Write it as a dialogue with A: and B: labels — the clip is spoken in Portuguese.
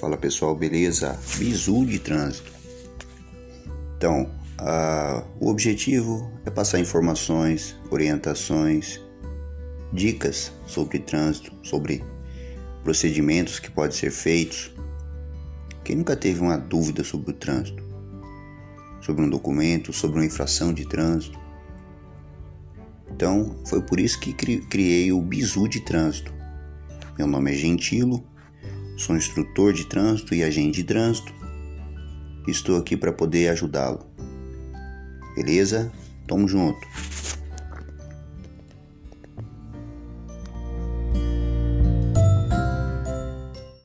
A: Fala pessoal, beleza? Bizu de trânsito. Então, o objetivo é passar informações, orientações, dicas sobre trânsito, sobre procedimentos que podem ser feitos. Quem nunca teve uma dúvida sobre o trânsito? Sobre um documento, sobre uma infração de trânsito? Então, foi por isso que criei o Bizu de Trânsito. Meu nome é Gentilo, sou instrutor de trânsito e agente de trânsito. Estou aqui para poder ajudá-lo. Beleza? Tamo junto.